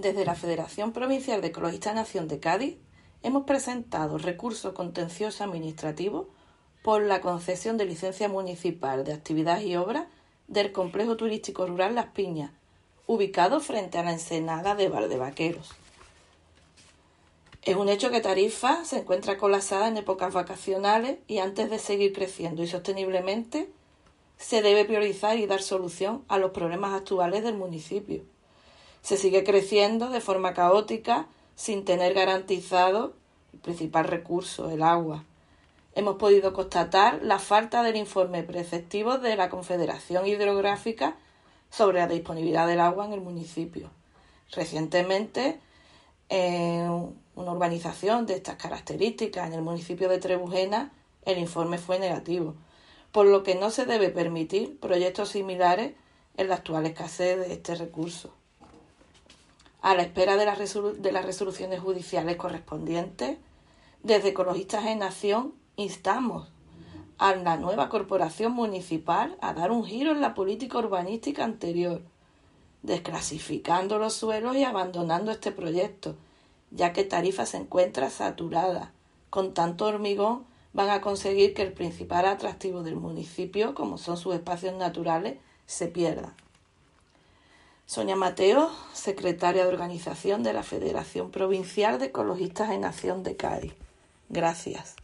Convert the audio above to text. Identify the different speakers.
Speaker 1: Desde la Federación Provincial de Ecologistas Nación de Cádiz hemos presentado recurso contencioso administrativo por la concesión de licencia municipal de actividades y obras del complejo turístico rural Las Piñas, ubicado frente a la ensenada de Valdevaqueros. Es un hecho que Tarifa se encuentra colapsada en épocas vacacionales y antes de seguir creciendo y sosteniblemente se debe priorizar y dar solución a los problemas actuales del municipio se sigue creciendo de forma caótica sin tener garantizado el principal recurso, el agua. Hemos podido constatar la falta del informe preceptivo de la Confederación Hidrográfica sobre la disponibilidad del agua en el municipio. Recientemente, en una urbanización de estas características en el municipio de Trebujena, el informe fue negativo, por lo que no se debe permitir proyectos similares en la actual escasez de este recurso a la espera de, las resoluciones judiciales correspondientes, desde Ecologistas en Nación instamos a la nueva corporación municipal a dar un giro en la política urbanística anterior, desclasificando los suelos y abandonando este proyecto, ya que Tarifa se encuentra saturada. Con tanto hormigón van a conseguir que el principal atractivo del municipio, como son sus espacios naturales, se pierda. Sonia Mateo, secretaria de organización de la Federación Provincial de Ecologistas en Nación de Cádiz. Gracias.